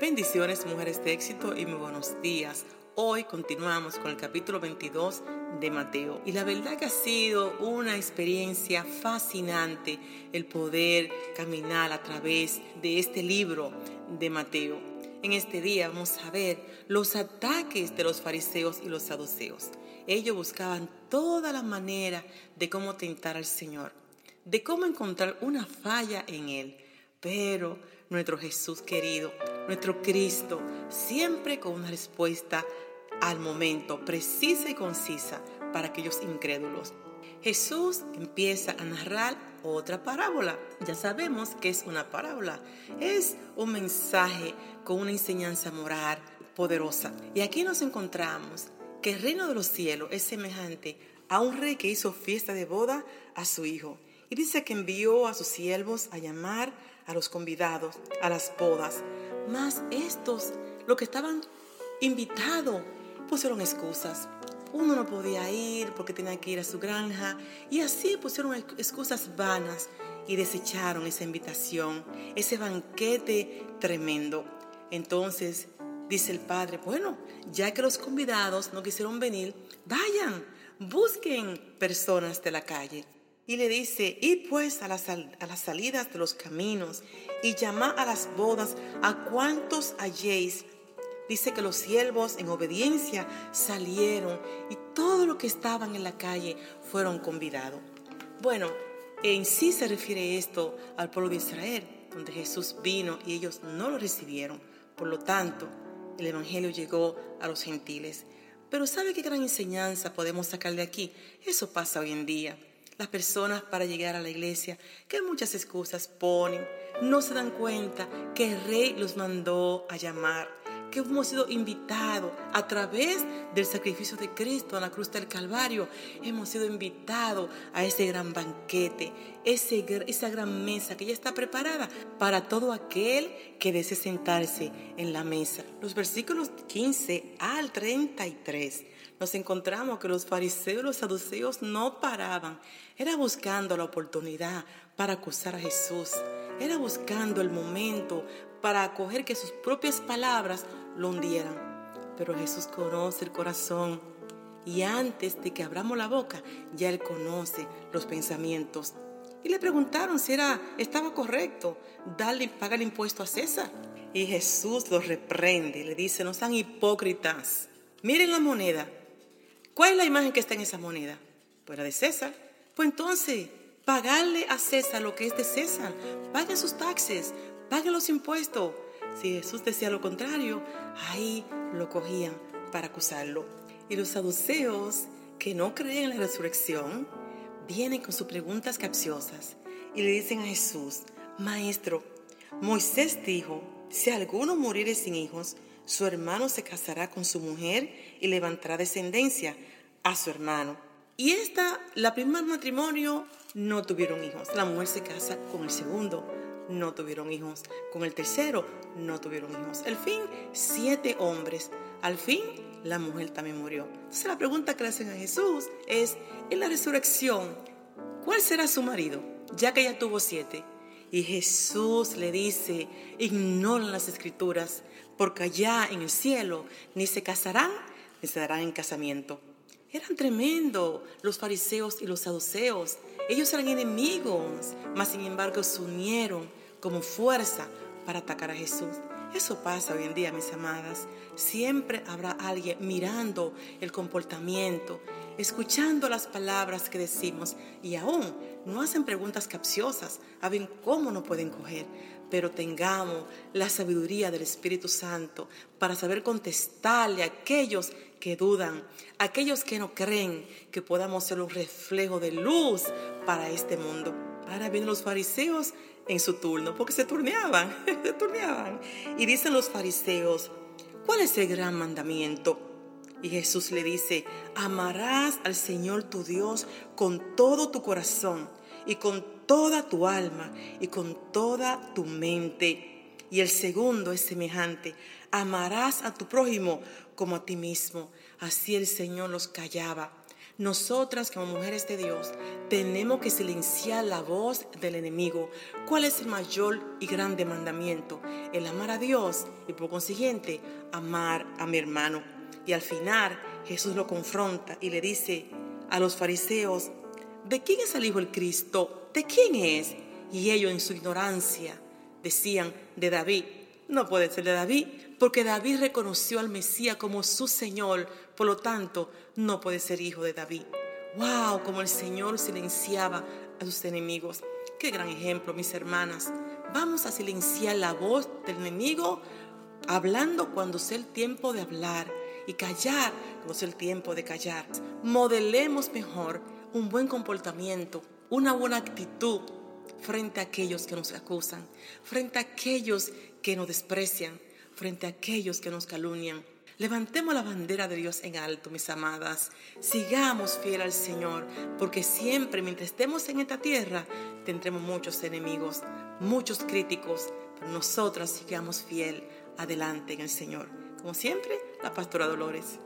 Bendiciones, mujeres de éxito y muy buenos días. Hoy continuamos con el capítulo 22 de Mateo. Y la verdad que ha sido una experiencia fascinante el poder caminar a través de este libro de Mateo. En este día vamos a ver los ataques de los fariseos y los saduceos. Ellos buscaban toda la manera de cómo tentar al Señor, de cómo encontrar una falla en Él. Pero nuestro Jesús querido, nuestro Cristo, siempre con una respuesta al momento, precisa y concisa para aquellos incrédulos. Jesús empieza a narrar otra parábola. Ya sabemos que es una parábola. Es un mensaje con una enseñanza moral poderosa. Y aquí nos encontramos que el reino de los cielos es semejante a un rey que hizo fiesta de boda a su hijo. Y dice que envió a sus siervos a llamar a los convidados a las bodas. Mas estos, los que estaban invitados, pusieron excusas. Uno no podía ir porque tenía que ir a su granja y así pusieron excusas vanas y desecharon esa invitación, ese banquete tremendo. Entonces dice el padre, bueno, ya que los convidados no quisieron venir, vayan, busquen personas de la calle y le dice, id pues a las, a las salidas de los caminos y llamad a las bodas a cuantos halléis. Dice que los siervos en obediencia salieron y todo lo que estaban en la calle fueron convidados. Bueno, en sí se refiere esto al pueblo de Israel, donde Jesús vino y ellos no lo recibieron. Por lo tanto, el Evangelio llegó a los gentiles. Pero ¿sabe qué gran enseñanza podemos sacar de aquí? Eso pasa hoy en día las personas para llegar a la iglesia, que muchas excusas ponen, no se dan cuenta que el rey los mandó a llamar, que hemos sido invitados a través del sacrificio de Cristo en la cruz del Calvario. Hemos sido invitados a ese gran banquete, ese, esa gran mesa que ya está preparada para todo aquel que desee sentarse en la mesa. Los versículos 15 al 33 nos encontramos que los fariseos y los saduceos no paraban. Era buscando la oportunidad para acusar a Jesús. Era buscando el momento para acoger que sus propias palabras lo hundieran. Pero Jesús conoce el corazón y antes de que abramos la boca, ya Él conoce los pensamientos. Y le preguntaron si era, estaba correcto darle, pagar impuesto a César. Y Jesús los reprende, le dice, no sean hipócritas. Miren la moneda, ¿Cuál es la imagen que está en esa moneda? Pues la de César. Pues entonces, pagarle a César lo que es de César. Paguen sus taxes, paguen los impuestos. Si Jesús decía lo contrario, ahí lo cogían para acusarlo. Y los saduceos, que no creen en la resurrección, vienen con sus preguntas capciosas y le dicen a Jesús, Maestro, Moisés dijo, si alguno muriere sin hijos, su hermano se casará con su mujer y levantará descendencia a su hermano. Y esta, la primer matrimonio, no tuvieron hijos. La mujer se casa con el segundo, no tuvieron hijos. Con el tercero, no tuvieron hijos. Al fin, siete hombres. Al fin, la mujer también murió. Entonces la pregunta que le hacen a Jesús es, en la resurrección, ¿cuál será su marido? Ya que ella tuvo siete. Y Jesús le dice, ignoran las escrituras, porque allá en el cielo ni se casarán ni se darán en casamiento. Eran tremendos los fariseos y los saduceos. Ellos eran enemigos, mas sin embargo se unieron como fuerza para atacar a Jesús. Eso pasa hoy en día, mis amadas. Siempre habrá alguien mirando el comportamiento, escuchando las palabras que decimos y aún no hacen preguntas capciosas, ver cómo no pueden coger, pero tengamos la sabiduría del Espíritu Santo para saber contestarle a aquellos que dudan, aquellos que no creen que podamos ser un reflejo de luz para este mundo. Ahora vienen los fariseos en su turno, porque se turneaban, se turneaban. Y dicen los fariseos, ¿cuál es el gran mandamiento? Y Jesús le dice, amarás al Señor tu Dios con todo tu corazón y con toda tu alma y con toda tu mente. Y el segundo es semejante, amarás a tu prójimo como a ti mismo. Así el Señor los callaba. Nosotras como mujeres de Dios tenemos que silenciar la voz del enemigo. ¿Cuál es el mayor y grande mandamiento? El amar a Dios y por consiguiente amar a mi hermano. Y al final Jesús lo confronta y le dice a los fariseos, ¿de quién es el Hijo el Cristo? ¿De quién es? Y ellos en su ignorancia decían, de David. No puede ser de David, porque David reconoció al Mesías como su Señor, por lo tanto, no puede ser hijo de David. ¡Wow! Como el Señor silenciaba a sus enemigos. Qué gran ejemplo, mis hermanas. Vamos a silenciar la voz del enemigo hablando cuando sea el tiempo de hablar y callar cuando sea el tiempo de callar. Modelemos mejor un buen comportamiento, una buena actitud frente a aquellos que nos acusan, frente a aquellos que nos desprecian, frente a aquellos que nos calumnian. Levantemos la bandera de Dios en alto, mis amadas. Sigamos fiel al Señor, porque siempre mientras estemos en esta tierra tendremos muchos enemigos, muchos críticos, pero nosotras sigamos fiel adelante en el Señor. Como siempre, la pastora Dolores.